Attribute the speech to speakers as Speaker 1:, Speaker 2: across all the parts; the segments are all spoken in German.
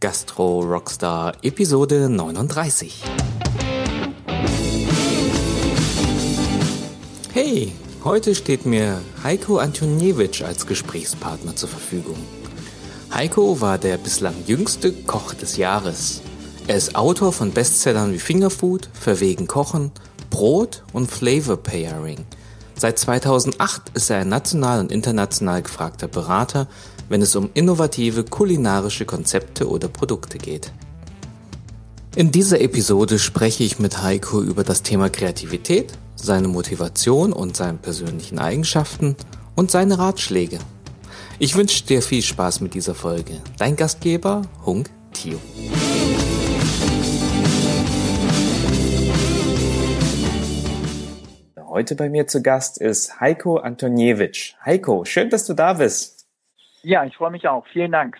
Speaker 1: Gastro Rockstar Episode 39. Hey, heute steht mir Heiko Antoniewicz als Gesprächspartner zur Verfügung. Heiko war der bislang jüngste Koch des Jahres. Er ist Autor von Bestsellern wie Fingerfood, Verwegen Kochen, Brot und Flavor Pairing. Seit 2008 ist er ein national und international gefragter Berater, wenn es um innovative kulinarische Konzepte oder Produkte geht. In dieser Episode spreche ich mit Heiko über das Thema Kreativität, seine Motivation und seine persönlichen Eigenschaften und seine Ratschläge. Ich wünsche dir viel Spaß mit dieser Folge. Dein Gastgeber, Hunk Tio. Heute bei mir zu Gast ist Heiko Antoniewicz. Heiko, schön, dass du da bist.
Speaker 2: Ja, ich freue mich auch. Vielen Dank.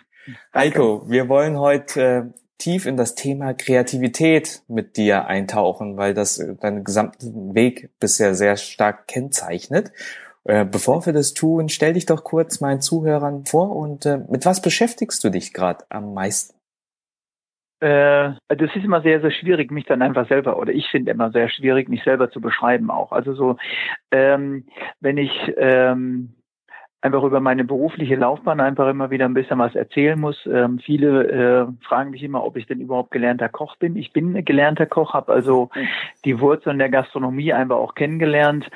Speaker 1: Heiko, wir wollen heute äh, tief in das Thema Kreativität mit dir eintauchen, weil das äh, deinen gesamten Weg bisher sehr stark kennzeichnet. Äh, bevor wir das tun, stell dich doch kurz meinen Zuhörern vor und äh, mit was beschäftigst du dich gerade am meisten?
Speaker 2: Äh, das ist immer sehr, sehr schwierig, mich dann einfach selber, oder ich finde immer sehr schwierig, mich selber zu beschreiben auch. Also so, ähm, wenn ich ähm, einfach über meine berufliche Laufbahn einfach immer wieder ein bisschen was erzählen muss. Ähm, viele äh, fragen mich immer, ob ich denn überhaupt gelernter Koch bin. Ich bin gelernter Koch, habe also die Wurzeln der Gastronomie einfach auch kennengelernt,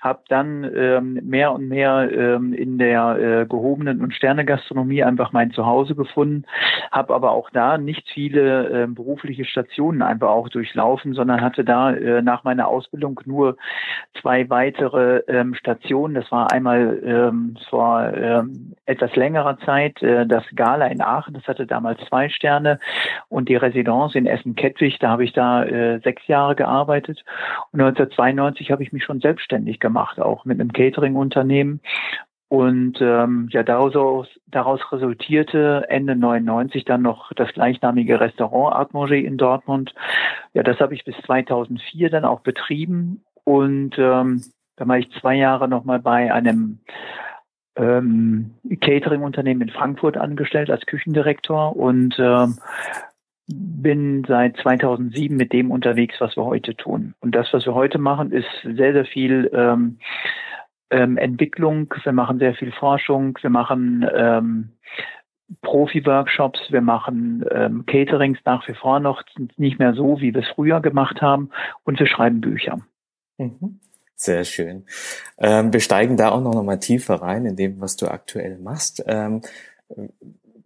Speaker 2: habe dann ähm, mehr und mehr ähm, in der äh, gehobenen und Sternegastronomie einfach mein Zuhause gefunden, habe aber auch da nicht viele äh, berufliche Stationen einfach auch durchlaufen, sondern hatte da äh, nach meiner Ausbildung nur zwei weitere ähm, Stationen. Das war einmal ähm, vor ähm, etwas längerer Zeit äh, das Gala in Aachen, das hatte damals zwei Sterne und die Residence in Essen-Kettwig, da habe ich da äh, sechs Jahre gearbeitet und 1992 habe ich mich schon selbstständig auch mit einem Catering-Unternehmen. Und ähm, ja, daraus, daraus resultierte Ende 99 dann noch das gleichnamige Restaurant Art Manger in Dortmund. Ja, das habe ich bis 2004 dann auch betrieben. Und ähm, dann war ich zwei Jahre nochmal bei einem ähm, Catering-Unternehmen in Frankfurt angestellt als Küchendirektor. Und ähm, bin seit 2007 mit dem unterwegs, was wir heute tun. Und das, was wir heute machen, ist sehr, sehr viel ähm, ähm, Entwicklung. Wir machen sehr viel Forschung. Wir machen ähm, Profi-Workshops. Wir machen ähm, Caterings nach wie vor noch nicht mehr so, wie wir es früher gemacht haben. Und wir schreiben Bücher.
Speaker 1: Mhm. Sehr schön. Ähm, wir steigen da auch noch mal tiefer rein in dem, was du aktuell machst. Ähm,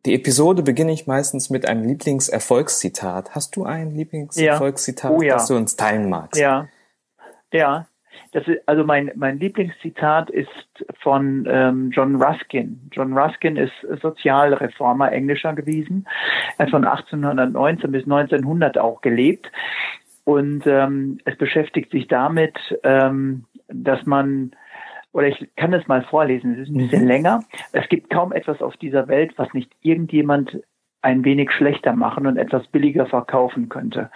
Speaker 1: die Episode beginne ich meistens mit einem Lieblingserfolgszitat. Hast du ein Lieblingserfolgszitat, ja. oh, ja. das du uns teilen magst?
Speaker 2: Ja, ja. Das ist, also mein, mein Lieblingszitat ist von ähm, John Ruskin. John Ruskin ist Sozialreformer englischer gewesen. Er hat von 1819 bis 1900 auch gelebt und ähm, es beschäftigt sich damit, ähm, dass man, oder ich kann es mal vorlesen, es ist ein bisschen mhm. länger. Es gibt kaum etwas auf dieser Welt, was nicht irgendjemand ein wenig schlechter machen und etwas billiger verkaufen könnte.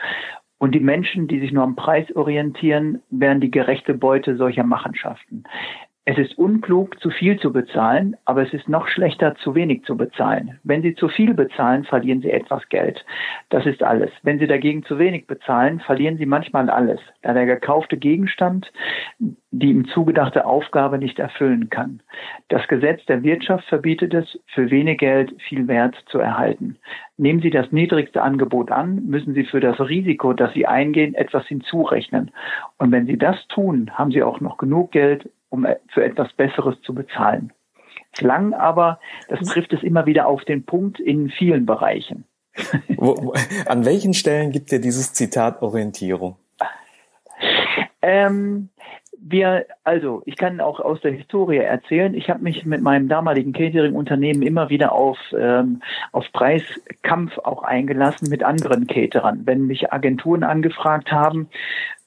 Speaker 2: Und die Menschen, die sich nur am Preis orientieren, wären die gerechte Beute solcher Machenschaften. Es ist unklug, zu viel zu bezahlen, aber es ist noch schlechter, zu wenig zu bezahlen. Wenn Sie zu viel bezahlen, verlieren Sie etwas Geld. Das ist alles. Wenn Sie dagegen zu wenig bezahlen, verlieren Sie manchmal alles, da der gekaufte Gegenstand die ihm zugedachte Aufgabe nicht erfüllen kann. Das Gesetz der Wirtschaft verbietet es, für wenig Geld viel Wert zu erhalten. Nehmen Sie das niedrigste Angebot an, müssen Sie für das Risiko, das Sie eingehen, etwas hinzurechnen. Und wenn Sie das tun, haben Sie auch noch genug Geld, um für etwas Besseres zu bezahlen. Lang aber, das trifft es immer wieder auf den Punkt in vielen Bereichen.
Speaker 1: An welchen Stellen gibt dir dieses Zitat Orientierung?
Speaker 2: Ähm, wir, also ich kann auch aus der Historie erzählen. Ich habe mich mit meinem damaligen Catering-Unternehmen immer wieder auf ähm, auf Preiskampf auch eingelassen mit anderen Caterern. Wenn mich Agenturen angefragt haben,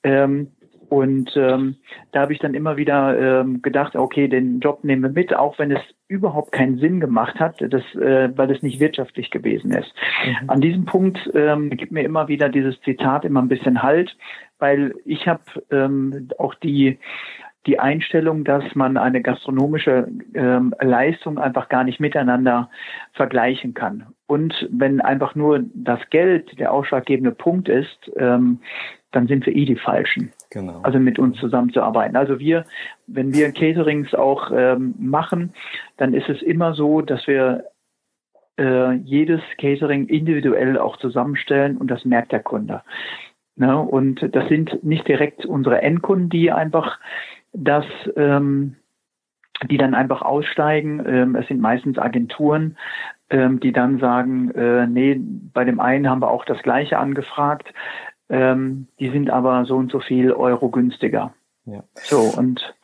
Speaker 2: ähm, und ähm, da habe ich dann immer wieder ähm, gedacht, okay, den Job nehmen wir mit, auch wenn es überhaupt keinen Sinn gemacht hat, das, äh, weil es nicht wirtschaftlich gewesen ist. Mhm. An diesem Punkt ähm, gibt mir immer wieder dieses Zitat immer ein bisschen Halt, weil ich habe ähm, auch die die Einstellung, dass man eine gastronomische ähm, Leistung einfach gar nicht miteinander vergleichen kann. Und wenn einfach nur das Geld der ausschlaggebende Punkt ist, ähm, dann sind wir eh die Falschen. Genau. Also mit uns zusammenzuarbeiten. Also wir, wenn wir Caterings auch ähm, machen, dann ist es immer so, dass wir äh, jedes Catering individuell auch zusammenstellen und das merkt der Kunde. Ne? Und das sind nicht direkt unsere Endkunden, die einfach das, ähm, die dann einfach aussteigen. Ähm, es sind meistens Agenturen, ähm, die dann sagen, äh, nee, bei dem einen haben wir auch das gleiche angefragt. Ähm, die sind aber so und so viel Euro günstiger. Ja. So und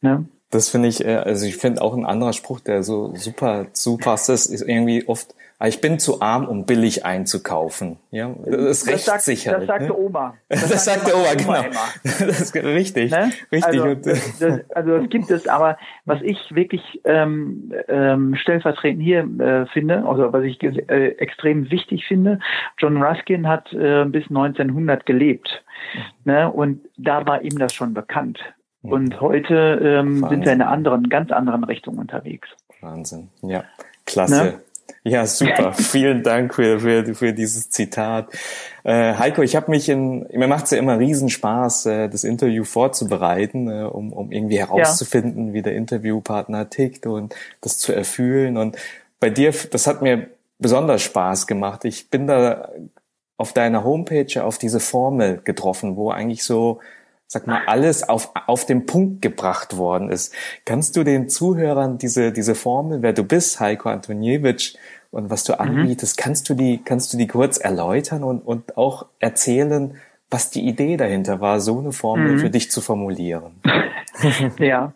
Speaker 1: ne? Das finde ich, äh, also ich finde auch ein anderer Spruch, der so super zupasst, ist, ist irgendwie oft, ah, ich bin zu arm, um billig einzukaufen. Ja, das ist recht
Speaker 2: sagt,
Speaker 1: sicher.
Speaker 2: Das sagt ne? Oma.
Speaker 1: Das, das sagt der Oma, genau. Das ist richtig, ne? richtig.
Speaker 2: Also das, das, also das gibt es, aber was ich wirklich ähm, ähm, stellvertretend hier äh, finde, also was ich äh, extrem wichtig finde, John Ruskin hat äh, bis 1900 gelebt. Mhm. Ne? Und da war ihm das schon bekannt. Und heute ähm, sind wir in einer anderen, ganz anderen Richtung unterwegs.
Speaker 1: Wahnsinn. Ja, klasse. Ne? Ja, super. Vielen Dank für, für, für dieses Zitat. Äh, Heiko, ich habe mich in, mir macht es ja immer Riesenspaß, äh, das Interview vorzubereiten, äh, um, um irgendwie herauszufinden, ja. wie der Interviewpartner tickt und das zu erfühlen. Und bei dir, das hat mir besonders Spaß gemacht. Ich bin da auf deiner Homepage auf diese Formel getroffen, wo eigentlich so sag mal, alles auf, auf den Punkt gebracht worden ist. Kannst du den Zuhörern diese, diese Formel, wer du bist, Heiko Antoniewicz, und was du mhm. anbietest, mhm. kannst du die, kannst du die kurz erläutern und, und auch erzählen, was die Idee dahinter war, so eine Formel mhm. für dich zu formulieren?
Speaker 2: ja,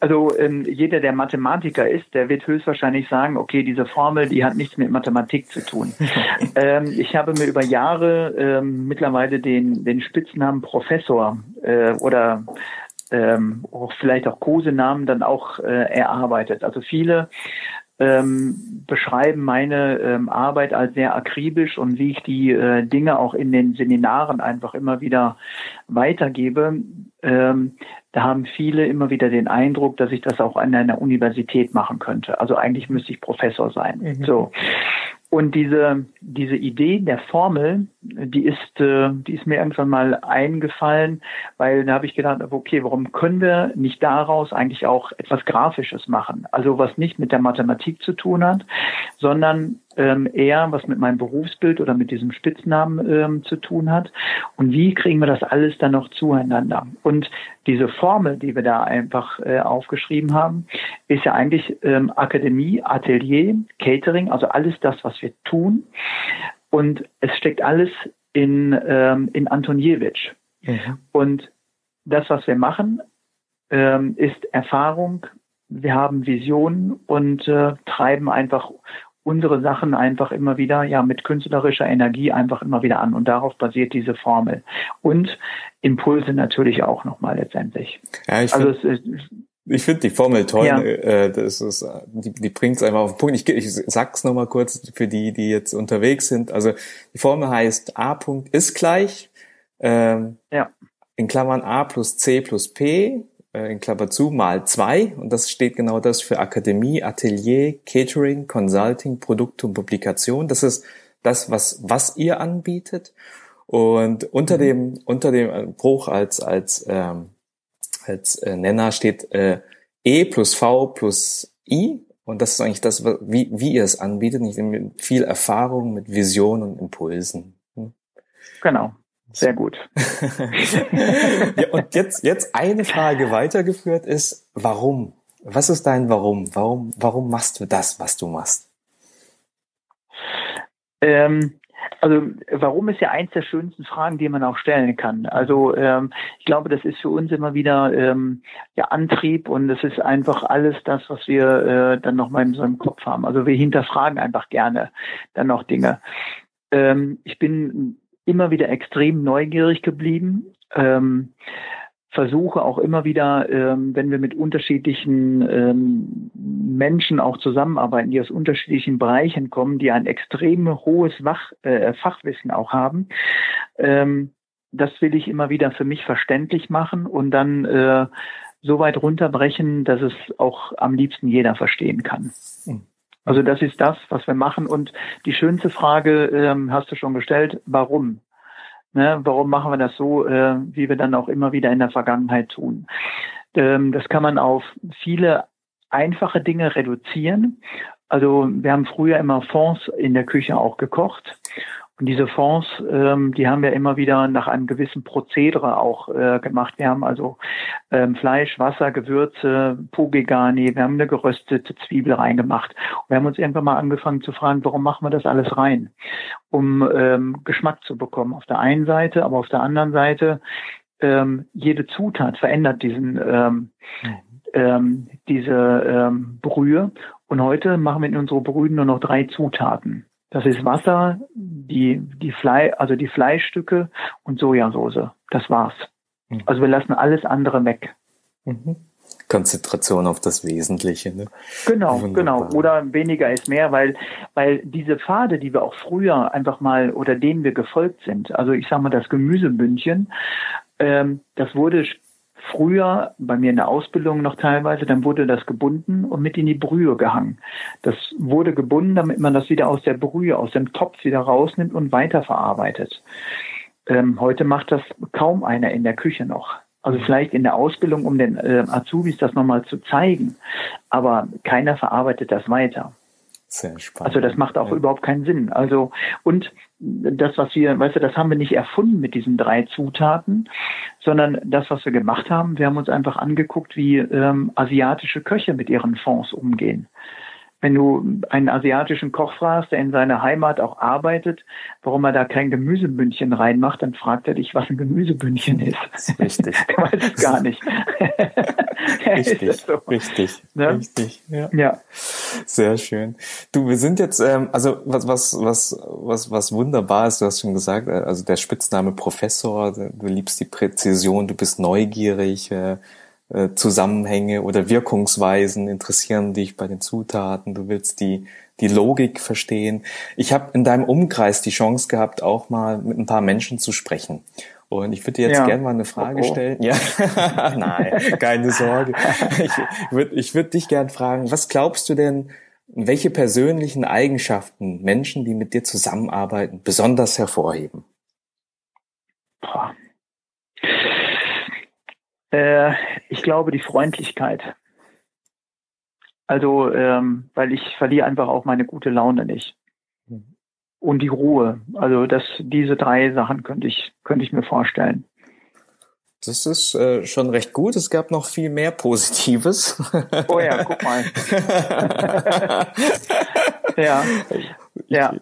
Speaker 2: also ähm, jeder, der Mathematiker ist, der wird höchstwahrscheinlich sagen, okay, diese Formel, die hat nichts mit Mathematik zu tun. ähm, ich habe mir über Jahre ähm, mittlerweile den, den Spitznamen Professor äh, oder ähm, auch vielleicht auch Kosenamen dann auch äh, erarbeitet. Also viele ähm, beschreiben meine ähm, Arbeit als sehr akribisch und wie ich die äh, Dinge auch in den Seminaren einfach immer wieder weitergebe. Ähm, da haben viele immer wieder den Eindruck, dass ich das auch an einer Universität machen könnte. Also eigentlich müsste ich Professor sein. Mhm. So. Und diese, diese Idee der Formel, die ist, äh, die ist mir irgendwann mal eingefallen, weil da habe ich gedacht, okay, warum können wir nicht daraus eigentlich auch etwas Grafisches machen? Also was nicht mit der Mathematik zu tun hat, sondern ähm, eher was mit meinem Berufsbild oder mit diesem Spitznamen ähm, zu tun hat. Und wie kriegen wir das alles dann noch zueinander? Und diese Formel, die wir da einfach äh, aufgeschrieben haben, ist ja eigentlich ähm, Akademie, Atelier, Catering, also alles das, was wir tun. Und es steckt alles in, ähm, in Antoniewicz. Mhm. Und das, was wir machen, ähm, ist Erfahrung. Wir haben Visionen und äh, treiben einfach unsere Sachen einfach immer wieder, ja, mit künstlerischer Energie einfach immer wieder an. Und darauf basiert diese Formel. Und Impulse natürlich auch nochmal letztendlich.
Speaker 1: Ja, also find, ich finde die Formel toll. Ja. Äh, das ist, die, die bringt es einfach auf den Punkt. Ich, ich sag's nochmal kurz für die, die jetzt unterwegs sind. Also die Formel heißt A. Punkt ist gleich. Ähm, ja. In Klammern A plus C plus P äh, in Klammer zu, mal zwei. Und das steht genau das für Akademie, Atelier, Catering, Consulting, Produkte und Publikation. Das ist das, was, was ihr anbietet. Und unter mhm. dem, unter dem Bruch als, als, ähm, als äh, Nenner steht äh, E plus V plus I. Und das ist eigentlich das, wie, wie ihr es anbietet, nicht mit viel Erfahrung, mit Vision und Impulsen. Hm?
Speaker 2: Genau. Sehr gut.
Speaker 1: ja, und jetzt, jetzt eine Frage weitergeführt ist, warum? Was ist dein Warum? Warum, warum machst du das, was du machst?
Speaker 2: Ähm, also warum ist ja eins der schönsten Fragen, die man auch stellen kann. Also ähm, ich glaube, das ist für uns immer wieder ähm, der Antrieb und es ist einfach alles das, was wir äh, dann noch mal in einem Kopf haben. Also wir hinterfragen einfach gerne dann noch Dinge. Ähm, ich bin immer wieder extrem neugierig geblieben. Ähm, versuche auch immer wieder, ähm, wenn wir mit unterschiedlichen ähm, Menschen auch zusammenarbeiten, die aus unterschiedlichen Bereichen kommen, die ein extrem hohes äh, Fachwissen auch haben, ähm, das will ich immer wieder für mich verständlich machen und dann äh, so weit runterbrechen, dass es auch am liebsten jeder verstehen kann. Hm. Also das ist das, was wir machen. Und die schönste Frage ähm, hast du schon gestellt, warum? Ne, warum machen wir das so, äh, wie wir dann auch immer wieder in der Vergangenheit tun? Ähm, das kann man auf viele einfache Dinge reduzieren. Also wir haben früher immer Fonds in der Küche auch gekocht und diese Fonds, ähm, die haben wir immer wieder nach einem gewissen Prozedere auch äh, gemacht. Wir haben also ähm, Fleisch, Wasser, Gewürze, Pogegani, wir haben eine geröstete Zwiebel reingemacht. Und wir haben uns irgendwann mal angefangen zu fragen, warum machen wir das alles rein? Um ähm, Geschmack zu bekommen auf der einen Seite, aber auf der anderen Seite ähm, jede Zutat verändert diesen ähm, ähm, diese ähm, Brühe. Und heute machen wir in unsere Brühen nur noch drei Zutaten. Das ist Wasser, die, die Fleisch, also die Fleischstücke und Sojasauce. Das war's. Mhm. Also wir lassen alles andere weg.
Speaker 1: Mhm. Konzentration auf das Wesentliche. Ne?
Speaker 2: Genau, Wunderbar. genau. Oder weniger ist mehr, weil, weil diese Pfade, die wir auch früher einfach mal oder denen wir gefolgt sind, also ich sag mal das Gemüsebündchen, ähm, das wurde früher bei mir in der Ausbildung noch teilweise, dann wurde das gebunden und mit in die Brühe gehangen. Das wurde gebunden, damit man das wieder aus der Brühe, aus dem Topf wieder rausnimmt und weiterverarbeitet. Ähm, heute macht das kaum einer in der Küche noch. Also vielleicht in der Ausbildung, um den äh, Azubis das nochmal zu zeigen. Aber keiner verarbeitet das weiter. Sehr spannend. Also das macht auch ja. überhaupt keinen Sinn. Also und das, was wir, weißt du, das haben wir nicht erfunden mit diesen drei Zutaten, sondern das, was wir gemacht haben, wir haben uns einfach angeguckt, wie ähm, asiatische Köche mit ihren Fonds umgehen. Wenn du einen asiatischen Koch fragst, der in seiner Heimat auch arbeitet, warum er da kein Gemüsebündchen reinmacht, dann fragt er dich, was ein Gemüsebündchen ist. Richtig. er weiß es gar nicht.
Speaker 1: richtig, so. richtig, ja? richtig. Ja. ja. Sehr schön. Du, wir sind jetzt, ähm, also was, was, was, was, was wunderbar ist, du hast schon gesagt, äh, also der Spitzname Professor, du liebst die Präzision, du bist neugierig, äh, äh, Zusammenhänge oder Wirkungsweisen interessieren dich bei den Zutaten, du willst die, die Logik verstehen. Ich habe in deinem Umkreis die Chance gehabt, auch mal mit ein paar Menschen zu sprechen. Und ich würde dir jetzt ja. gerne mal eine Frage oh, oh. stellen. Ja, nein, keine Sorge. Ich würde ich würd dich gerne fragen, was glaubst du denn, welche persönlichen Eigenschaften Menschen, die mit dir zusammenarbeiten, besonders hervorheben?
Speaker 2: Boah. Äh, ich glaube, die Freundlichkeit. Also, ähm, weil ich verliere einfach auch meine gute Laune nicht. Mhm. Und die Ruhe. Also, das, diese drei Sachen könnte ich, könnte ich mir vorstellen.
Speaker 1: Das ist äh, schon recht gut. Es gab noch viel mehr Positives.
Speaker 2: Oh ja, guck mal. ja. Ja.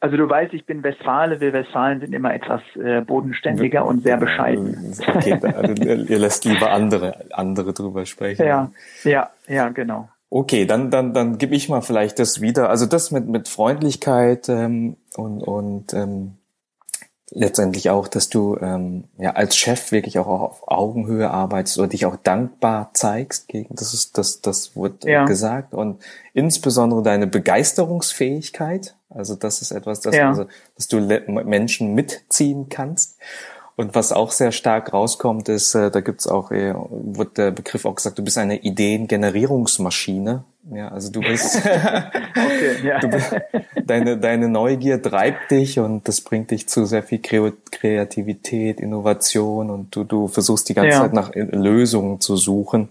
Speaker 2: Also du weißt, ich bin Westfale. Wir Westfalen sind immer etwas äh, bodenständiger und sehr bescheiden.
Speaker 1: Okay, also, ihr lässt lieber andere, andere drüber sprechen.
Speaker 2: Ja, ja, ja, genau.
Speaker 1: Okay, dann, dann, dann gebe ich mal vielleicht das wieder. Also das mit, mit Freundlichkeit ähm, und, und ähm, letztendlich auch, dass du ähm, ja als Chef wirklich auch auf Augenhöhe arbeitest oder dich auch dankbar zeigst gegen das ist das das wurde ja. gesagt und insbesondere deine Begeisterungsfähigkeit also das ist etwas das ja. also, dass du Menschen mitziehen kannst und was auch sehr stark rauskommt ist äh, da gibt's auch äh, wird der Begriff auch gesagt du bist eine Ideengenerierungsmaschine ja, also du bist, okay, ja. du bist deine, deine Neugier treibt dich und das bringt dich zu sehr viel Kreativität, Innovation und du, du versuchst die ganze ja. Zeit nach Lösungen zu suchen.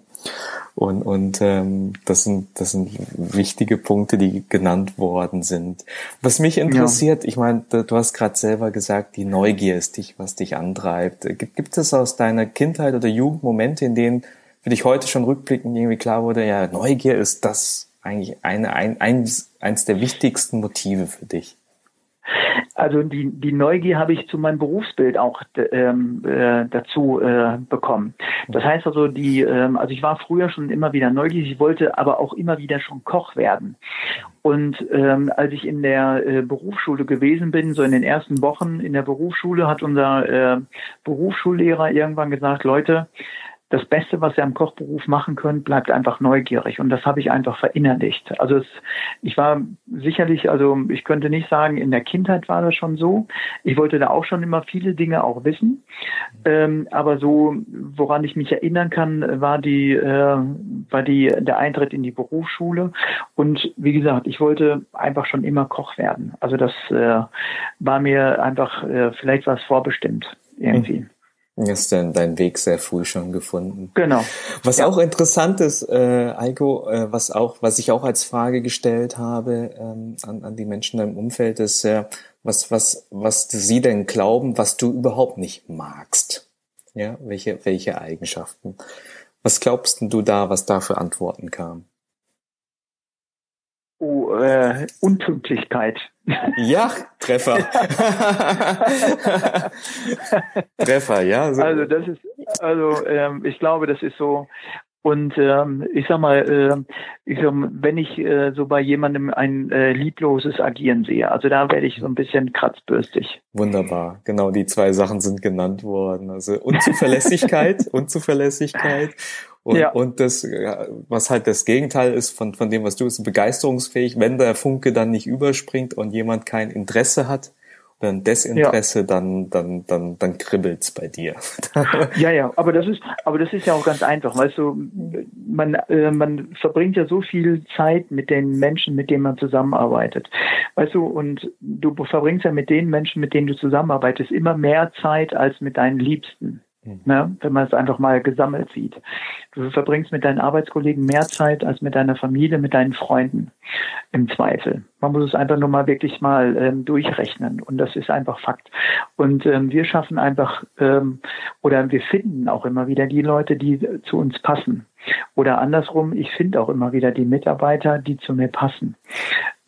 Speaker 1: Und, und ähm, das, sind, das sind wichtige Punkte, die genannt worden sind. Was mich interessiert, ja. ich meine, du hast gerade selber gesagt, die Neugier ist dich, was dich antreibt. Gibt, gibt es aus deiner Kindheit oder Jugend Momente, in denen für dich heute schon rückblickend irgendwie klar wurde, ja, Neugier ist das eigentlich eine, ein, eins, eins der wichtigsten Motive für dich?
Speaker 2: Also die, die Neugier habe ich zu meinem Berufsbild auch ähm, äh, dazu äh, bekommen. Das heißt also, die, ähm, also ich war früher schon immer wieder neugierig, ich wollte aber auch immer wieder schon Koch werden. Und ähm, als ich in der äh, Berufsschule gewesen bin, so in den ersten Wochen in der Berufsschule, hat unser äh, Berufsschullehrer irgendwann gesagt, Leute, das Beste, was ihr am Kochberuf machen könnt, bleibt einfach neugierig. Und das habe ich einfach verinnerlicht. Also es, ich war sicherlich, also ich könnte nicht sagen, in der Kindheit war das schon so. Ich wollte da auch schon immer viele Dinge auch wissen. Ähm, aber so, woran ich mich erinnern kann, war die, äh, war die, der Eintritt in die Berufsschule. Und wie gesagt, ich wollte einfach schon immer Koch werden. Also das äh, war mir einfach, äh, vielleicht was vorbestimmt irgendwie. Mhm.
Speaker 1: Hast dann deinen Weg sehr früh schon gefunden.
Speaker 2: Genau.
Speaker 1: Was ja. auch interessant ist, äh, Eiko, äh, was auch, was ich auch als Frage gestellt habe ähm, an, an die Menschen in deinem Umfeld, ist ja, was, was, was sie denn glauben, was du überhaupt nicht magst. Ja, welche, welche Eigenschaften? Was glaubst du da, was da für Antworten kam?
Speaker 2: Äh, Unpünktlichkeit.
Speaker 1: Ja, Treffer. Treffer, ja.
Speaker 2: So. Also das ist, also ähm, ich glaube, das ist so. Und ähm, ich sag mal, äh, ich sag, wenn ich äh, so bei jemandem ein äh, liebloses Agieren sehe, also da werde ich so ein bisschen kratzbürstig.
Speaker 1: Wunderbar, genau die zwei Sachen sind genannt worden. Also Unzuverlässigkeit, Unzuverlässigkeit und, ja. und das, was halt das Gegenteil ist von, von dem, was du bist, begeisterungsfähig, wenn der Funke dann nicht überspringt und jemand kein Interesse hat oder ein Desinteresse, ja. dann, dann, dann, dann kribbelt's bei dir.
Speaker 2: ja, ja, aber das ist, aber das ist ja auch ganz einfach, weißt du, man, äh, man verbringt ja so viel Zeit mit den Menschen, mit denen man zusammenarbeitet. Weißt du, und du verbringst ja mit den Menschen, mit denen du zusammenarbeitest, immer mehr Zeit als mit deinen Liebsten. Mhm. Ne, wenn man es einfach mal gesammelt sieht. Du verbringst mit deinen Arbeitskollegen mehr Zeit als mit deiner Familie, mit deinen Freunden im Zweifel. Man muss es einfach nur mal wirklich mal ähm, durchrechnen und das ist einfach Fakt. Und ähm, wir schaffen einfach ähm, oder wir finden auch immer wieder die Leute, die zu uns passen. Oder andersrum, ich finde auch immer wieder die Mitarbeiter, die zu mir passen.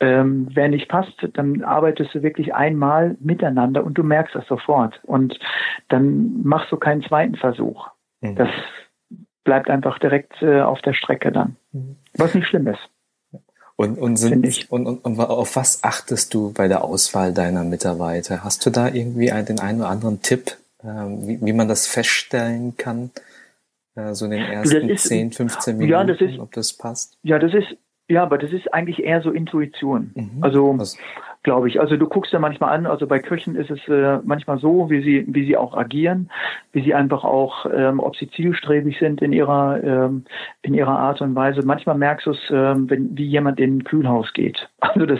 Speaker 2: Ähm, wer nicht passt, dann arbeitest du wirklich einmal miteinander und du merkst das sofort. Und dann machst du keinen zweiten Versuch. Mhm. Das bleibt einfach direkt äh, auf der Strecke dann. Mhm. Was nicht schlimm ist.
Speaker 1: Und, und, sind, und, und, und auf was achtest du bei der Auswahl deiner Mitarbeiter? Hast du da irgendwie einen, den einen oder anderen Tipp, äh, wie, wie man das feststellen kann? Äh, so in den ersten ist, 10, 15 Minuten, ja, ist, ob das passt?
Speaker 2: Ja, das ist, ja, aber das ist eigentlich eher so Intuition. Mhm. Also glaube ich. Also du guckst ja manchmal an, also bei Köchen ist es äh, manchmal so, wie sie, wie sie auch agieren, wie sie einfach auch, ähm, ob sie zielstrebig sind in ihrer, ähm, in ihrer Art und Weise. Manchmal merkst du es, ähm, wenn, wie jemand in ein Kühlhaus geht. Also das.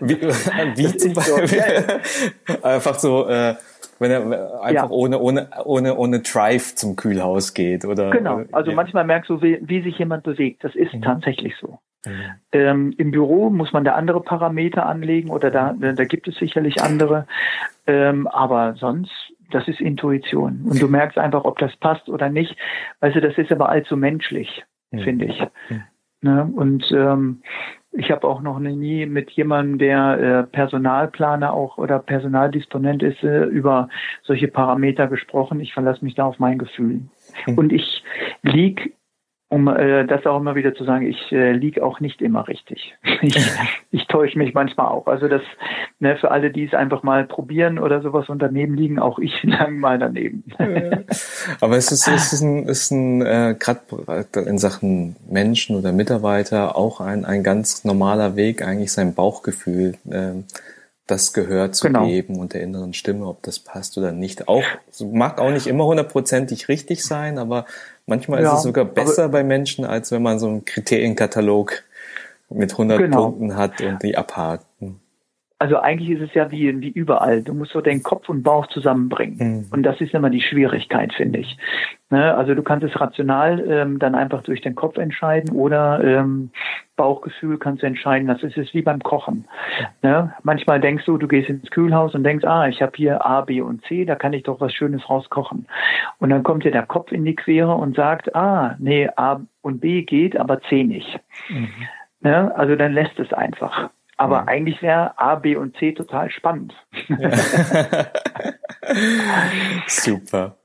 Speaker 1: wie, wie das zum Beispiel? So, ja. Einfach so, äh, wenn er einfach ja. ohne, ohne, ohne, ohne Drive zum Kühlhaus geht, oder?
Speaker 2: Genau. Also ja. manchmal merkst du, wie, wie sich jemand bewegt. Das ist mhm. tatsächlich so. Mhm. Ähm, Im Büro muss man da andere Parameter anlegen oder da, da gibt es sicherlich andere. Ähm, aber sonst, das ist Intuition. Und du merkst einfach, ob das passt oder nicht. Weißt du, das ist aber allzu menschlich, mhm. finde ich. Mhm. Ne? Und ähm, ich habe auch noch nie mit jemandem, der äh, Personalplaner auch oder Personaldisponent ist, äh, über solche Parameter gesprochen. Ich verlasse mich da auf mein Gefühl. Mhm. Und ich lieg um äh, das auch immer wieder zu sagen, ich äh, liege auch nicht immer richtig. Ich, ich täusche mich manchmal auch. Also das ne, für alle, die es einfach mal probieren oder sowas und daneben liegen, auch ich lang mal daneben.
Speaker 1: Aber es ist, es ist ein, ist ein äh, gerade in Sachen Menschen oder Mitarbeiter auch ein, ein ganz normaler Weg, eigentlich sein Bauchgefühl äh, das Gehör zu genau. geben und der inneren Stimme, ob das passt oder nicht. Auch mag auch nicht immer hundertprozentig richtig sein, aber manchmal ja, ist es sogar besser bei Menschen, als wenn man so einen Kriterienkatalog mit 100 genau. Punkten hat und die abhakt.
Speaker 2: Also eigentlich ist es ja wie, wie überall. Du musst so den Kopf und Bauch zusammenbringen. Mhm. Und das ist immer die Schwierigkeit, finde ich. Ne? Also du kannst es rational ähm, dann einfach durch den Kopf entscheiden oder ähm, Bauchgefühl kannst du entscheiden. Das ist es wie beim Kochen. Ne? Manchmal denkst du, du gehst ins Kühlhaus und denkst, ah, ich habe hier A, B und C, da kann ich doch was Schönes rauskochen. Und dann kommt dir der Kopf in die Quere und sagt, ah, nee, A und B geht, aber C nicht. Mhm. Ne? Also dann lässt es einfach. Aber mhm. eigentlich wäre A, B und C total spannend. Ja.
Speaker 1: Super.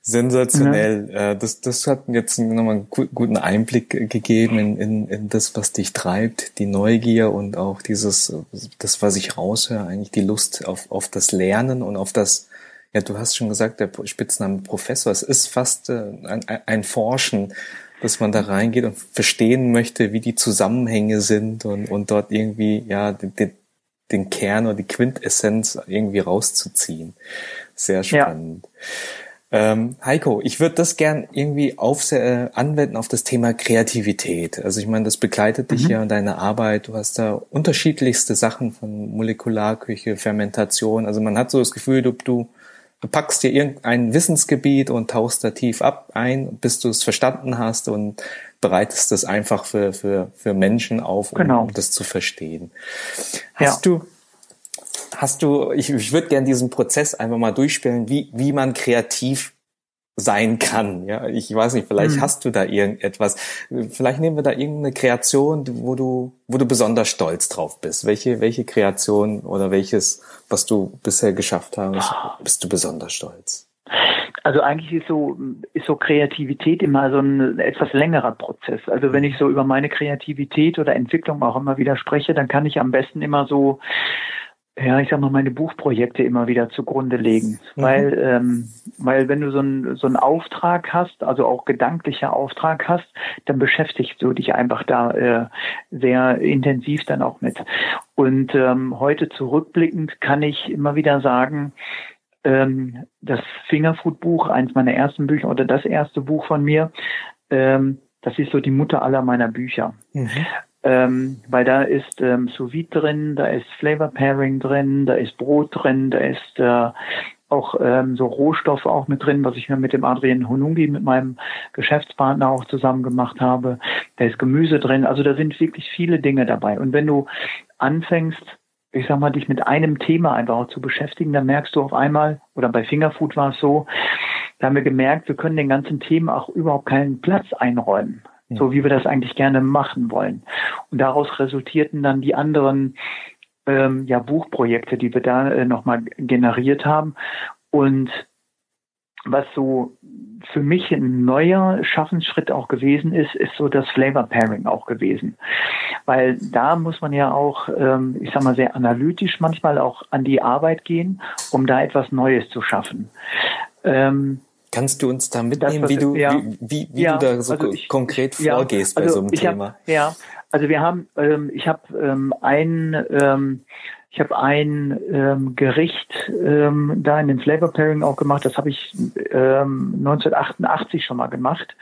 Speaker 1: Sensationell. Ja. Äh, das, das hat jetzt nochmal einen guten Einblick gegeben in, in, in das, was dich treibt, die Neugier und auch dieses, das, was ich raushöre, eigentlich die Lust auf, auf das Lernen und auf das Ja, du hast schon gesagt, der Spitzname Professor, es ist fast äh, ein, ein Forschen, dass man da reingeht und verstehen möchte, wie die Zusammenhänge sind und, und dort irgendwie ja den, den Kern oder die Quintessenz irgendwie rauszuziehen. Sehr spannend. Ja. Ähm, Heiko, ich würde das gern irgendwie auf, äh, anwenden auf das Thema Kreativität. Also ich meine, das begleitet dich mhm. ja in deiner Arbeit. Du hast da unterschiedlichste Sachen von Molekularküche, Fermentation. Also man hat so das Gefühl, du, du, du packst dir irgendein Wissensgebiet und tauchst da tief ab ein, bis du es verstanden hast und bereitest das einfach für, für, für Menschen auf, um, genau. das zu verstehen. Hast ja. du hast du, ich, ich würde gerne diesen Prozess einfach mal durchspielen, wie, wie man kreativ sein kann. Ja, ich weiß nicht, vielleicht hm. hast du da irgendetwas. Vielleicht nehmen wir da irgendeine Kreation, wo du, wo du besonders stolz drauf bist. Welche, welche Kreation oder welches, was du bisher geschafft hast, bist du besonders stolz?
Speaker 2: Also eigentlich ist so, ist so Kreativität immer so ein etwas längerer Prozess. Also wenn ich so über meine Kreativität oder Entwicklung auch immer wieder spreche, dann kann ich am besten immer so ja, ich sag mal, meine Buchprojekte immer wieder zugrunde legen. Mhm. Weil, ähm, weil wenn du so, ein, so einen Auftrag hast, also auch gedanklicher Auftrag hast, dann beschäftigst du dich einfach da äh, sehr intensiv dann auch mit. Und ähm, heute zurückblickend kann ich immer wieder sagen, ähm, das Fingerfood-Buch, eins meiner ersten Bücher oder das erste Buch von mir, ähm, das ist so die Mutter aller meiner Bücher. Mhm ähm, weil da ist ähm, Sous Vide drin, da ist Flavor Pairing drin, da ist Brot drin, da ist äh, auch ähm, so Rohstoffe auch mit drin, was ich mir mit dem Adrian Honungi, mit meinem Geschäftspartner auch zusammen gemacht habe. Da ist Gemüse drin, also da sind wirklich viele Dinge dabei. Und wenn du anfängst, ich sag mal, dich mit einem Thema einfach auch zu beschäftigen, dann merkst du auf einmal, oder bei Fingerfood war es so, da haben wir gemerkt, wir können den ganzen Themen auch überhaupt keinen Platz einräumen so wie wir das eigentlich gerne machen wollen. Und daraus resultierten dann die anderen ähm, ja, Buchprojekte, die wir da äh, nochmal generiert haben. Und was so für mich ein neuer Schaffensschritt auch gewesen ist, ist so das Flavor Pairing auch gewesen. Weil da muss man ja auch, ähm, ich sag mal, sehr analytisch manchmal auch an die Arbeit gehen, um da etwas Neues zu schaffen.
Speaker 1: Ähm, Kannst du uns da mitnehmen, das, wie du, ja, wie, wie, wie ja, du da so also ich, konkret ja, vorgehst bei also so einem Thema?
Speaker 2: Hab, ja, also wir haben, ähm, ich habe ähm, ein, ähm, ich habe ein ähm, Gericht ähm, da in dem Flavor Pairing auch gemacht. Das habe ich ähm, 1988 schon mal gemacht.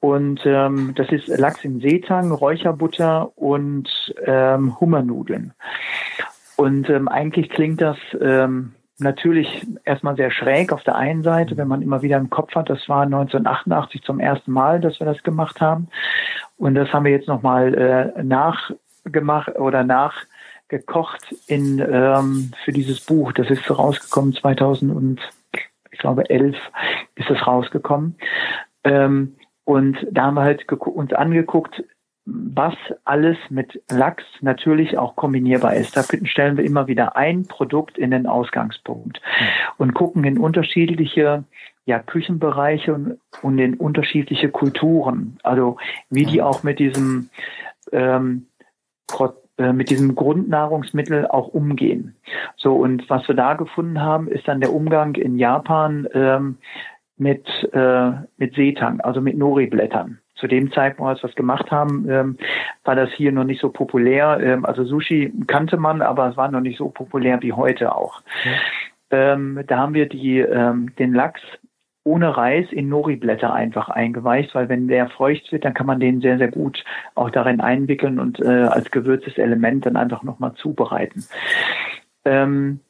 Speaker 2: Und ähm, das ist Lachs im Seetang, Räucherbutter und ähm, Hummernudeln. Und ähm, eigentlich klingt das ähm, natürlich erstmal sehr schräg auf der einen Seite, wenn man immer wieder im Kopf hat, das war 1988 zum ersten Mal, dass wir das gemacht haben. Und das haben wir jetzt nochmal äh, nachgemacht oder nachgekocht in, ähm, für dieses Buch. Das ist rausgekommen 2000 und ich glaube 11 ist es rausgekommen. Ähm, und da haben wir halt uns angeguckt, was alles mit Lachs natürlich auch kombinierbar ist. Da stellen wir immer wieder ein Produkt in den Ausgangspunkt und gucken in unterschiedliche ja, Küchenbereiche und, und in unterschiedliche Kulturen. Also wie die auch mit diesem ähm, äh, mit diesem Grundnahrungsmittel auch umgehen. So und was wir da gefunden haben, ist dann der Umgang in Japan ähm, mit äh, mit Seetang, also mit Nori-Blättern zu dem Zeitpunkt, als wir es gemacht haben, ähm, war das hier noch nicht so populär. Ähm, also Sushi kannte man, aber es war noch nicht so populär wie heute auch. Ja. Ähm, da haben wir die, ähm, den Lachs ohne Reis in Nori-Blätter einfach eingeweicht, weil wenn der feucht wird, dann kann man den sehr, sehr gut auch darin einwickeln und äh, als gewürztes Element dann einfach nochmal zubereiten. Ähm,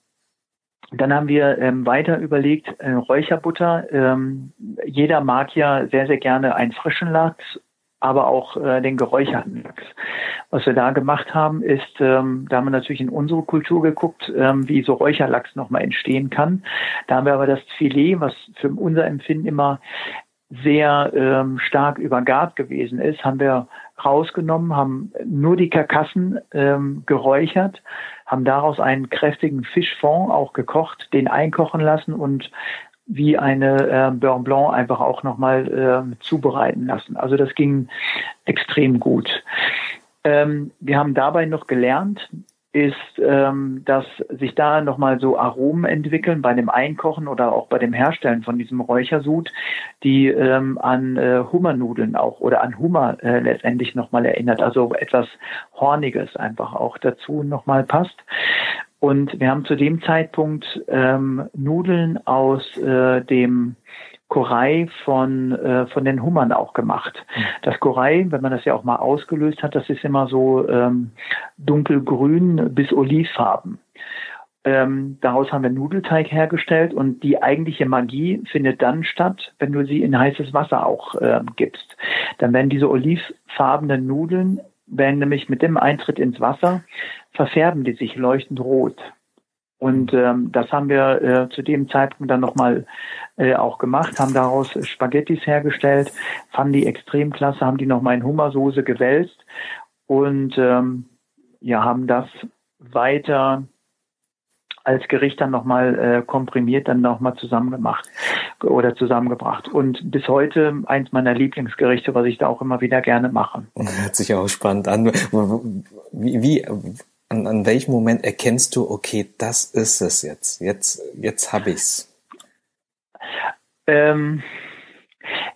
Speaker 2: dann haben wir ähm, weiter überlegt, äh, Räucherbutter. Ähm, jeder mag ja sehr, sehr gerne einen frischen Lachs, aber auch äh, den geräucherten Lachs. Was wir da gemacht haben, ist, ähm, da haben wir natürlich in unsere Kultur geguckt, ähm, wie so Räucherlachs nochmal entstehen kann. Da haben wir aber das Filet, was für unser Empfinden immer sehr ähm, stark übergart gewesen ist, haben wir rausgenommen, haben nur die Karkassen ähm, geräuchert, haben daraus einen kräftigen Fischfond auch gekocht, den einkochen lassen und wie eine äh, Beurre Blanc einfach auch nochmal äh, zubereiten lassen. Also das ging extrem gut. Ähm, wir haben dabei noch gelernt, ist, ähm, dass sich da nochmal so Aromen entwickeln bei dem Einkochen oder auch bei dem Herstellen von diesem Räuchersud, die ähm, an äh, Hummernudeln auch oder an Hummer äh, letztendlich nochmal erinnert. Also etwas Horniges einfach auch dazu nochmal passt. Und wir haben zu dem Zeitpunkt ähm, Nudeln aus äh, dem Korei von, äh, von den Hummern auch gemacht. Mhm. Das Korei, wenn man das ja auch mal ausgelöst hat, das ist immer so ähm, dunkelgrün bis olivfarben. Ähm, daraus haben wir Nudelteig hergestellt und die eigentliche Magie findet dann statt, wenn du sie in heißes Wasser auch äh, gibst. Dann werden diese olivfarbenen Nudeln, werden nämlich mit dem Eintritt ins Wasser, verfärben die sich leuchtend rot. Und ähm, das haben wir äh, zu dem Zeitpunkt dann nochmal äh, auch gemacht, haben daraus Spaghettis hergestellt, fanden die extrem klasse, haben die nochmal in Hummersoße gewälzt und ähm, ja, haben das weiter als Gericht dann nochmal äh, komprimiert, dann nochmal zusammen gemacht oder zusammengebracht. Und bis heute eins meiner Lieblingsgerichte, was ich da auch immer wieder gerne mache.
Speaker 1: Hört sich auch spannend an. Wie, wie an, an welchem Moment erkennst du, okay, das ist es jetzt, jetzt, jetzt habe ich's?
Speaker 2: Ähm,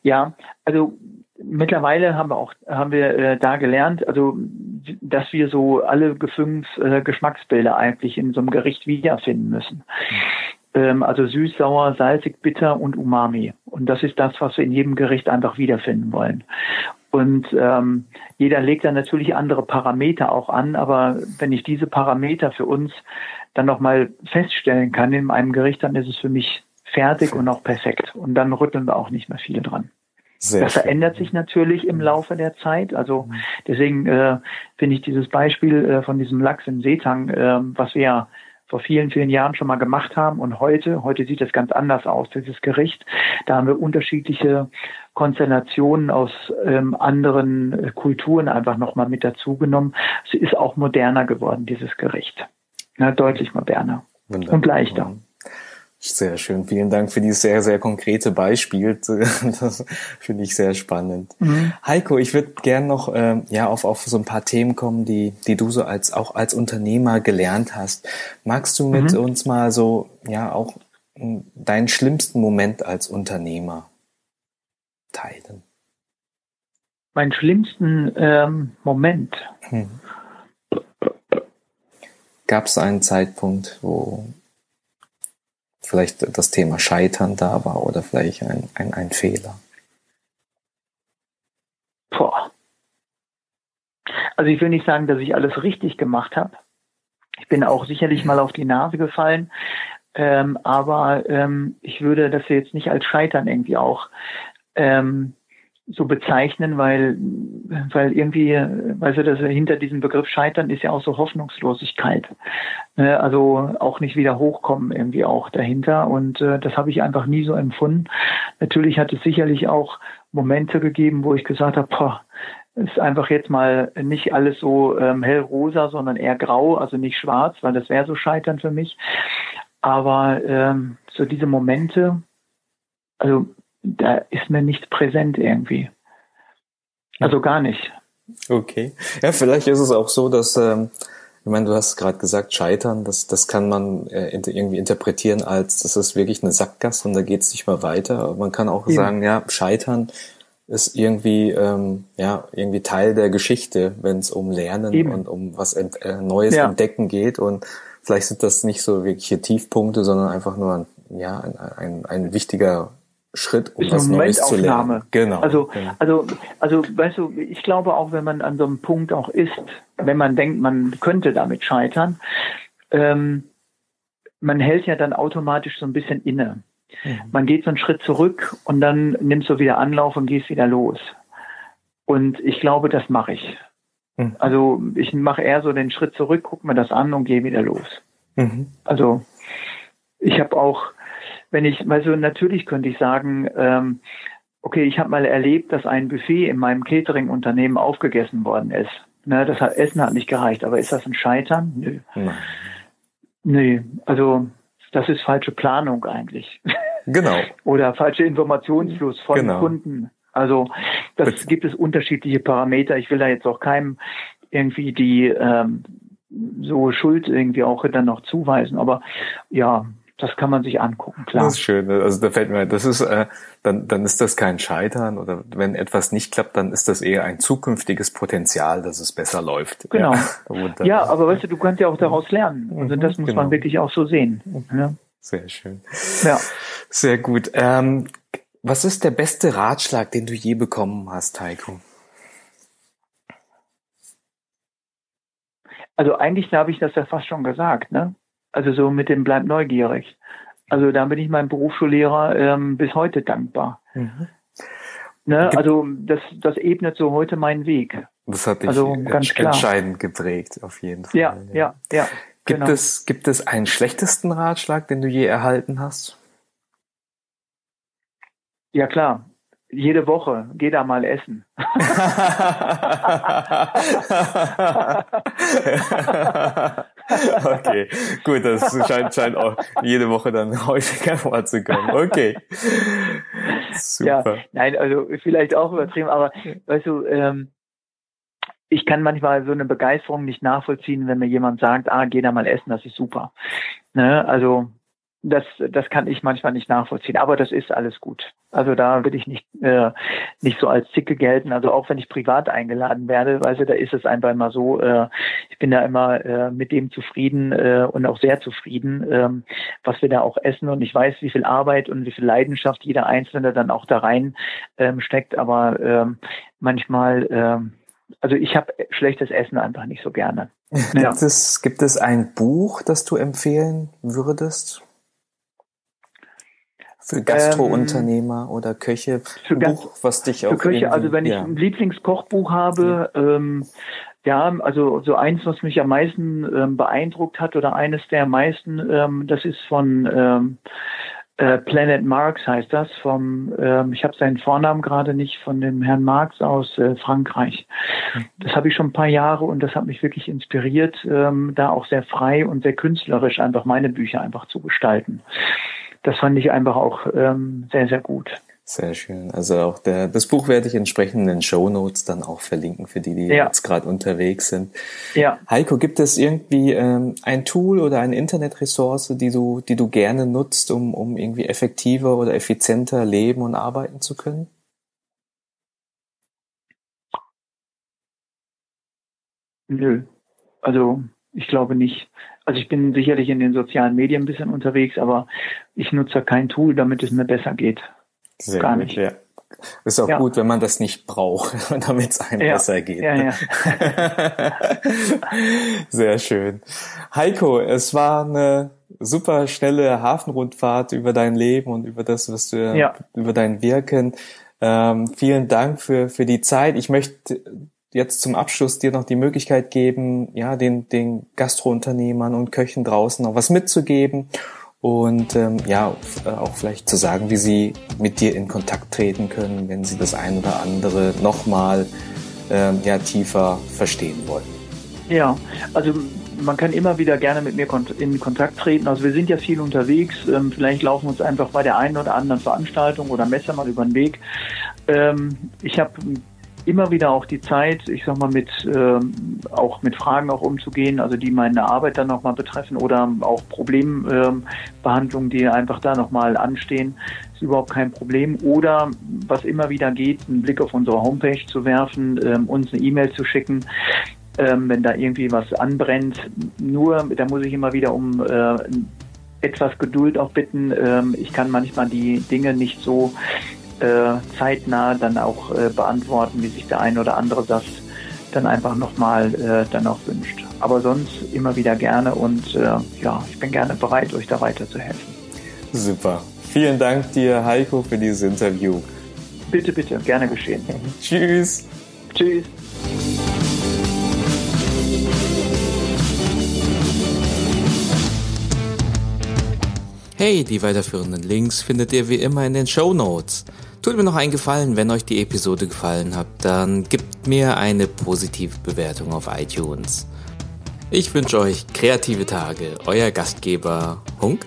Speaker 2: ja, also mittlerweile haben wir auch haben wir äh, da gelernt, also dass wir so alle fünf äh, Geschmacksbilder eigentlich in so einem Gericht wiederfinden müssen. Ähm, also süß, sauer, salzig, bitter und umami. Und das ist das, was wir in jedem Gericht einfach wiederfinden wollen. Und ähm, jeder legt dann natürlich andere Parameter auch an, aber wenn ich diese Parameter für uns dann nochmal feststellen kann in einem Gericht, dann ist es für mich fertig und auch perfekt. Und dann rütteln wir auch nicht mehr viel dran. Sehr das verändert schön. sich natürlich im Laufe der Zeit. Also mhm. deswegen äh, finde ich dieses Beispiel äh, von diesem Lachs im Seetang, äh, was wir ja vor vielen, vielen Jahren schon mal gemacht haben. Und heute, heute sieht es ganz anders aus, dieses Gericht. Da haben wir unterschiedliche Konstellationen aus ähm, anderen äh, Kulturen einfach nochmal mit dazugenommen. Es ist auch moderner geworden, dieses Gericht. Ja, deutlich moderner Wunderbar. und leichter.
Speaker 1: Sehr schön. Vielen Dank für dieses sehr, sehr konkrete Beispiel. Das finde ich sehr spannend. Mhm. Heiko, ich würde gern noch ähm, ja auf, auf so ein paar Themen kommen, die, die du so als auch als Unternehmer gelernt hast. Magst du mit mhm. uns mal so ja auch deinen schlimmsten Moment als Unternehmer teilen?
Speaker 2: Mein schlimmsten ähm, Moment. Hm.
Speaker 1: Gab es einen Zeitpunkt, wo vielleicht das Thema Scheitern da war oder vielleicht ein, ein, ein Fehler?
Speaker 2: Boah. Also ich will nicht sagen, dass ich alles richtig gemacht habe. Ich bin auch sicherlich mal auf die Nase gefallen. Ähm, aber ähm, ich würde das jetzt nicht als Scheitern irgendwie auch ähm, so bezeichnen, weil, weil irgendwie, weißt du, dass hinter diesem Begriff Scheitern ist ja auch so Hoffnungslosigkeit. Ne, also auch nicht wieder hochkommen irgendwie auch dahinter. Und äh, das habe ich einfach nie so empfunden. Natürlich hat es sicherlich auch Momente gegeben, wo ich gesagt habe, boah, ist einfach jetzt mal nicht alles so ähm, hellrosa, sondern eher grau, also nicht schwarz, weil das wäre so Scheitern für mich. Aber ähm, so diese Momente, also da ist mir nicht präsent irgendwie. Also gar nicht.
Speaker 1: Okay. Ja, vielleicht ist es auch so, dass, ähm, ich meine, du hast gerade gesagt, Scheitern, das, das kann man äh, irgendwie interpretieren als, das ist wirklich eine Sackgasse und da geht es nicht mehr weiter. Aber man kann auch Eben. sagen, ja, Scheitern ist irgendwie, ähm, ja, irgendwie Teil der Geschichte, wenn es um Lernen Eben. und um was ent, äh, Neues ja. entdecken geht. Und vielleicht sind das nicht so wirkliche Tiefpunkte, sondern einfach nur ein, ja, ein, ein, ein wichtiger Schritt, um was Neues zu lernen.
Speaker 2: Genau. Also, genau. also, also, weißt du, ich glaube auch, wenn man an so einem Punkt auch ist, wenn man denkt, man könnte damit scheitern, ähm, man hält ja dann automatisch so ein bisschen inne. Mhm. Man geht so einen Schritt zurück und dann nimmst du wieder Anlauf und gehst wieder los. Und ich glaube, das mache ich. Mhm. Also ich mache eher so den Schritt zurück, gucke mir das an und gehe wieder los. Mhm. Also ich habe auch wenn ich, also natürlich könnte ich sagen, ähm, okay, ich habe mal erlebt, dass ein Buffet in meinem Catering-Unternehmen aufgegessen worden ist. Ne, das hat, Essen hat nicht gereicht, aber ist das ein Scheitern? Nö. Nein. Nö, also das ist falsche Planung eigentlich.
Speaker 1: Genau.
Speaker 2: Oder falsche Informationsfluss von genau. Kunden. Also das Bitte. gibt es unterschiedliche Parameter. Ich will da jetzt auch keinem irgendwie die ähm, so Schuld irgendwie auch dann noch zuweisen. Aber ja, das kann man sich angucken, klar.
Speaker 1: Das ist schön. Also da fällt mir, das ist, äh, dann, dann ist das kein Scheitern oder wenn etwas nicht klappt, dann ist das eher ein zukünftiges Potenzial, dass es besser läuft.
Speaker 2: Genau. Ja, ja aber weißt du, du kannst ja auch daraus lernen. Also das muss genau. man wirklich auch so sehen. Ja.
Speaker 1: Sehr schön. Ja. Sehr gut. Ähm, was ist der beste Ratschlag, den du je bekommen hast, Heiko?
Speaker 2: Also eigentlich habe ich das ja fast schon gesagt, ne? Also so mit dem bleib neugierig. Also da bin ich meinem Berufsschullehrer ähm, bis heute dankbar. Mhm. Ne, also das, das ebnet so heute meinen Weg.
Speaker 1: Das hat dich also ganz entscheidend geprägt, auf jeden Fall.
Speaker 2: Ja, ja, ja.
Speaker 1: Gibt genau. es, gibt es einen schlechtesten Ratschlag, den du je erhalten hast?
Speaker 2: Ja klar, jede Woche, geh da mal essen.
Speaker 1: okay, gut, das scheint, scheint auch jede Woche dann häufiger vorzukommen. Okay.
Speaker 2: Super. Ja, nein, also vielleicht auch übertrieben, aber weißt du, ähm, ich kann manchmal so eine Begeisterung nicht nachvollziehen, wenn mir jemand sagt, ah, geh da mal essen, das ist super. Ne? Also das, das kann ich manchmal nicht nachvollziehen. Aber das ist alles gut. Also da will ich nicht, äh, nicht so als Zicke gelten. Also auch wenn ich privat eingeladen werde, weißt da ist es einfach immer so, äh, ich bin da immer äh, mit dem zufrieden äh, und auch sehr zufrieden, ähm, was wir da auch essen. Und ich weiß, wie viel Arbeit und wie viel Leidenschaft jeder Einzelne dann auch da rein ähm, steckt. Aber ähm, manchmal, ähm, also ich habe schlechtes Essen einfach nicht so gerne.
Speaker 1: Gibt, es, gibt es ein Buch, das du empfehlen würdest? Für Gastrounternehmer ähm, oder Köche,
Speaker 2: für Buch, was dich auch Für Köche, also wenn ich ja. ein Lieblingskochbuch habe, ja. ähm, ja, also so eins, was mich am meisten ähm, beeindruckt hat oder eines der meisten, ähm, das ist von ähm, äh, Planet Marx heißt das, vom, ähm, ich habe seinen Vornamen gerade nicht, von dem Herrn Marx aus äh, Frankreich. Das habe ich schon ein paar Jahre und das hat mich wirklich inspiriert, ähm, da auch sehr frei und sehr künstlerisch einfach meine Bücher einfach zu gestalten das fand ich einfach auch ähm, sehr, sehr gut.
Speaker 1: Sehr schön. Also auch der, das Buch werde ich entsprechend in den Show Notes dann auch verlinken für die, die ja. jetzt gerade unterwegs sind. Ja. Heiko, gibt es irgendwie ähm, ein Tool oder eine Internetressource, die du, die du gerne nutzt, um, um irgendwie effektiver oder effizienter leben und arbeiten zu können?
Speaker 2: Nö. Also ich glaube nicht. Also ich bin sicherlich in den sozialen Medien ein bisschen unterwegs, aber ich nutze kein Tool, damit es mir besser geht.
Speaker 1: Sehr Gar gut, nicht. Ja. Ist auch ja. gut, wenn man das nicht braucht, damit es einem ja. besser geht. Ja, ja. Sehr schön. Heiko, es war eine super schnelle Hafenrundfahrt über dein Leben und über das, was du ja. über dein Wirken. Ähm, vielen Dank für, für die Zeit. Ich möchte jetzt zum Abschluss dir noch die Möglichkeit geben, ja, den, den Gastrounternehmern und Köchen draußen noch was mitzugeben und ähm, ja, äh, auch vielleicht zu sagen, wie sie mit dir in Kontakt treten können, wenn sie das ein oder andere nochmal ähm, ja, tiefer verstehen wollen.
Speaker 2: Ja, also man kann immer wieder gerne mit mir in Kontakt treten. Also wir sind ja viel unterwegs. Ähm, vielleicht laufen wir uns einfach bei der einen oder anderen Veranstaltung oder Messe mal über den Weg. Ähm, ich habe immer wieder auch die Zeit, ich sag mal, mit ähm, auch mit Fragen auch umzugehen, also die meine Arbeit dann nochmal betreffen oder auch Problembehandlungen, ähm, die einfach da nochmal anstehen, ist überhaupt kein Problem. Oder was immer wieder geht, einen Blick auf unsere Homepage zu werfen, ähm, uns eine E-Mail zu schicken. Ähm, wenn da irgendwie was anbrennt, nur, da muss ich immer wieder um äh, etwas Geduld auch bitten. Ähm, ich kann manchmal die Dinge nicht so äh, zeitnah dann auch äh, beantworten, wie sich der ein oder andere das dann einfach nochmal äh, dann auch wünscht. Aber sonst immer wieder gerne und äh, ja, ich bin gerne bereit, euch da weiterzuhelfen.
Speaker 1: Super. Vielen Dank dir, Heiko, für dieses Interview.
Speaker 2: Bitte, bitte, gerne geschehen.
Speaker 1: Tschüss.
Speaker 2: Tschüss.
Speaker 1: Hey, die weiterführenden Links findet ihr wie immer in den Show Notes. Tut mir noch einen Gefallen, wenn euch die Episode gefallen hat, dann gebt mir eine positive Bewertung auf iTunes. Ich wünsche euch kreative Tage, euer Gastgeber Hunk.